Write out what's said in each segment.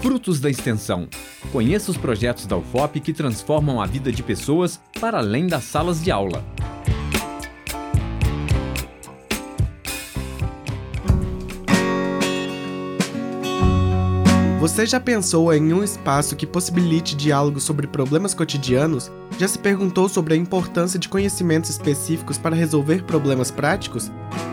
Frutos da Extensão. Conheça os projetos da UFOP que transformam a vida de pessoas para além das salas de aula. Você já pensou em um espaço que possibilite diálogo sobre problemas cotidianos? Já se perguntou sobre a importância de conhecimentos específicos para resolver problemas práticos?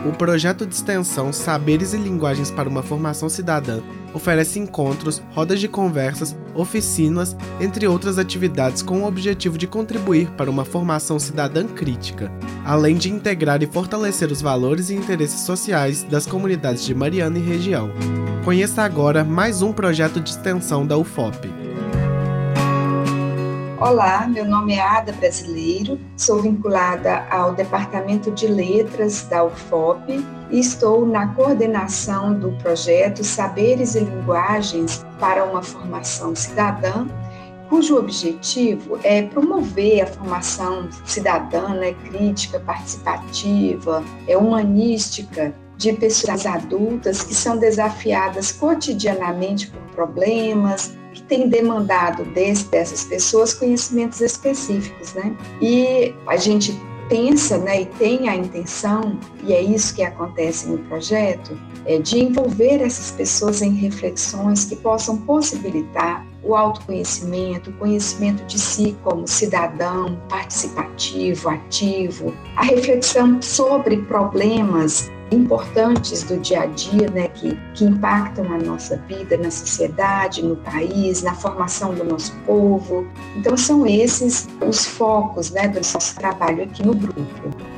O projeto de extensão Saberes e Linguagens para uma Formação Cidadã oferece encontros, rodas de conversas, oficinas, entre outras atividades com o objetivo de contribuir para uma formação cidadã crítica, além de integrar e fortalecer os valores e interesses sociais das comunidades de Mariana e região. Conheça agora mais um projeto de extensão da UFOP. Olá, meu nome é Ada Brasileiro, sou vinculada ao Departamento de Letras da UFOP e estou na coordenação do projeto Saberes e Linguagens para uma Formação Cidadã, cujo objetivo é promover a formação cidadã, né, crítica, participativa, é humanística de pessoas adultas que são desafiadas cotidianamente por problemas, que têm demandado dessas pessoas conhecimentos específicos, né? E a gente pensa né, e tem a intenção, e é isso que acontece no projeto, é de envolver essas pessoas em reflexões que possam possibilitar o autoconhecimento, o conhecimento de si como cidadão participativo, ativo, a reflexão sobre problemas importantes do dia a dia, né, que, que impactam a nossa vida, na sociedade, no país, na formação do nosso povo. Então, são esses os focos né, do nosso trabalho aqui no grupo.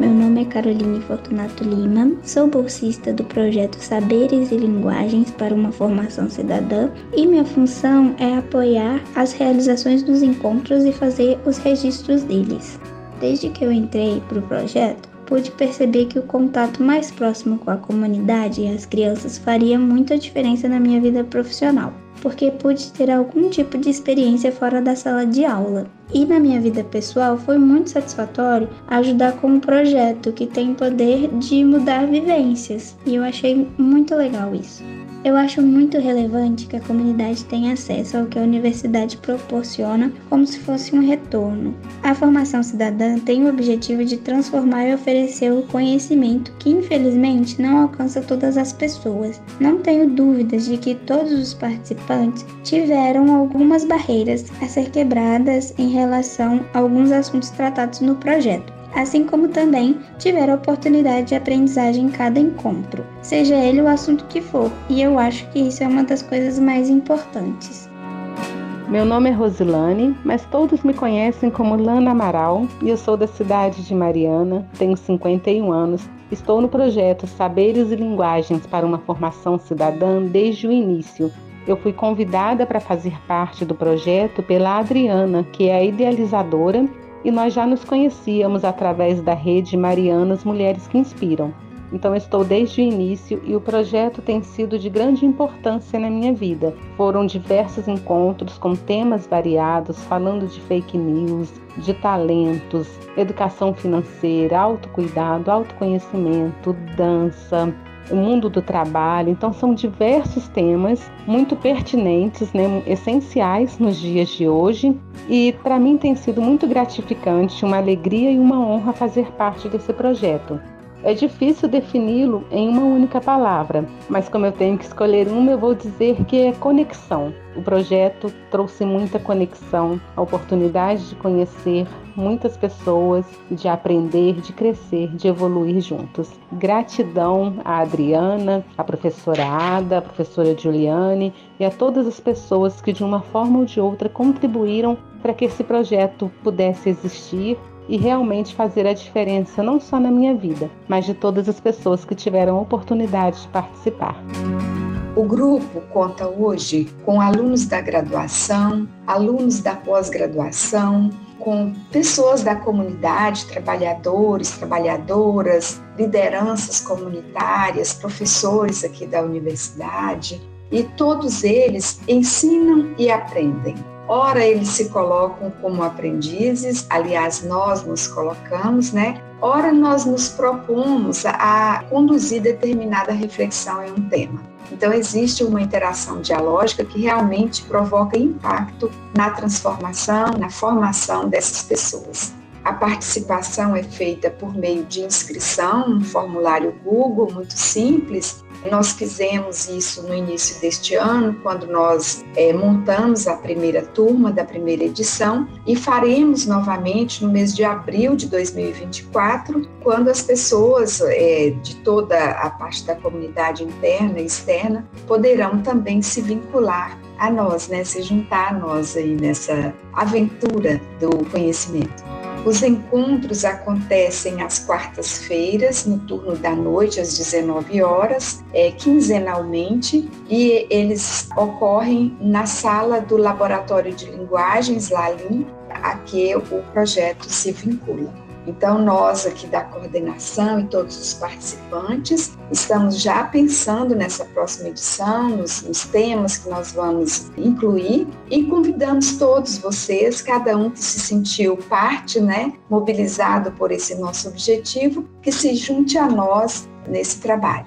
Meu nome é Caroline Fortunato Lima, sou bolsista do projeto Saberes e Linguagens para uma Formação Cidadã e minha função é apoiar as realizações dos encontros e fazer os registros deles. Desde que eu entrei para o projeto, pude perceber que o contato mais próximo com a comunidade e as crianças faria muita diferença na minha vida profissional, porque pude ter algum tipo de experiência fora da sala de aula. E na minha vida pessoal foi muito satisfatório ajudar com um projeto que tem poder de mudar vivências, e eu achei muito legal isso. Eu acho muito relevante que a comunidade tenha acesso ao que a universidade proporciona como se fosse um retorno. A formação cidadã tem o objetivo de transformar e oferecer o conhecimento que, infelizmente, não alcança todas as pessoas. Não tenho dúvidas de que todos os participantes tiveram algumas barreiras a ser quebradas em relação a alguns assuntos tratados no projeto assim como também tiver oportunidade de aprendizagem em cada encontro, seja ele o assunto que for, e eu acho que isso é uma das coisas mais importantes. Meu nome é Rosilane, mas todos me conhecem como Lana Amaral e eu sou da cidade de Mariana, tenho 51 anos. Estou no projeto Saberes e Linguagens para uma Formação Cidadã desde o início. Eu fui convidada para fazer parte do projeto pela Adriana, que é a idealizadora e nós já nos conhecíamos através da rede Marianas Mulheres que Inspiram. Então estou desde o início e o projeto tem sido de grande importância na minha vida. Foram diversos encontros com temas variados, falando de fake news, de talentos, educação financeira, autocuidado, autoconhecimento, dança, o mundo do trabalho. Então, são diversos temas muito pertinentes, né, essenciais nos dias de hoje. E para mim tem sido muito gratificante, uma alegria e uma honra fazer parte desse projeto. É difícil defini-lo em uma única palavra, mas como eu tenho que escolher uma, eu vou dizer que é conexão. O projeto trouxe muita conexão, a oportunidade de conhecer muitas pessoas, de aprender, de crescer, de evoluir juntos. Gratidão à Adriana, à professora Ada, à professora Juliane e a todas as pessoas que de uma forma ou de outra contribuíram para que esse projeto pudesse existir e realmente fazer a diferença não só na minha vida, mas de todas as pessoas que tiveram oportunidade de participar. O grupo conta hoje com alunos da graduação, alunos da pós-graduação, com pessoas da comunidade, trabalhadores, trabalhadoras, lideranças comunitárias, professores aqui da universidade, e todos eles ensinam e aprendem. Ora, eles se colocam como aprendizes, aliás, nós nos colocamos, né? ora nós nos propomos a conduzir determinada reflexão em um tema. Então, existe uma interação dialógica que realmente provoca impacto na transformação, na formação dessas pessoas. A participação é feita por meio de inscrição, um formulário Google muito simples. Nós fizemos isso no início deste ano, quando nós é, montamos a primeira turma da primeira edição, e faremos novamente no mês de abril de 2024, quando as pessoas é, de toda a parte da comunidade interna e externa poderão também se vincular a nós, né, se juntar a nós aí nessa aventura do conhecimento. Os encontros acontecem às quartas-feiras, no turno da noite, às 19 horas, é, quinzenalmente, e eles ocorrem na sala do Laboratório de Linguagens, LALIM, a que o projeto se vincula. Então, nós aqui da coordenação e todos os participantes estamos já pensando nessa próxima edição, nos, nos, temas que nós vamos incluir e convidamos todos vocês, cada um que se sentiu parte, né, mobilizado por esse nosso objetivo, que se junte a nós nesse trabalho.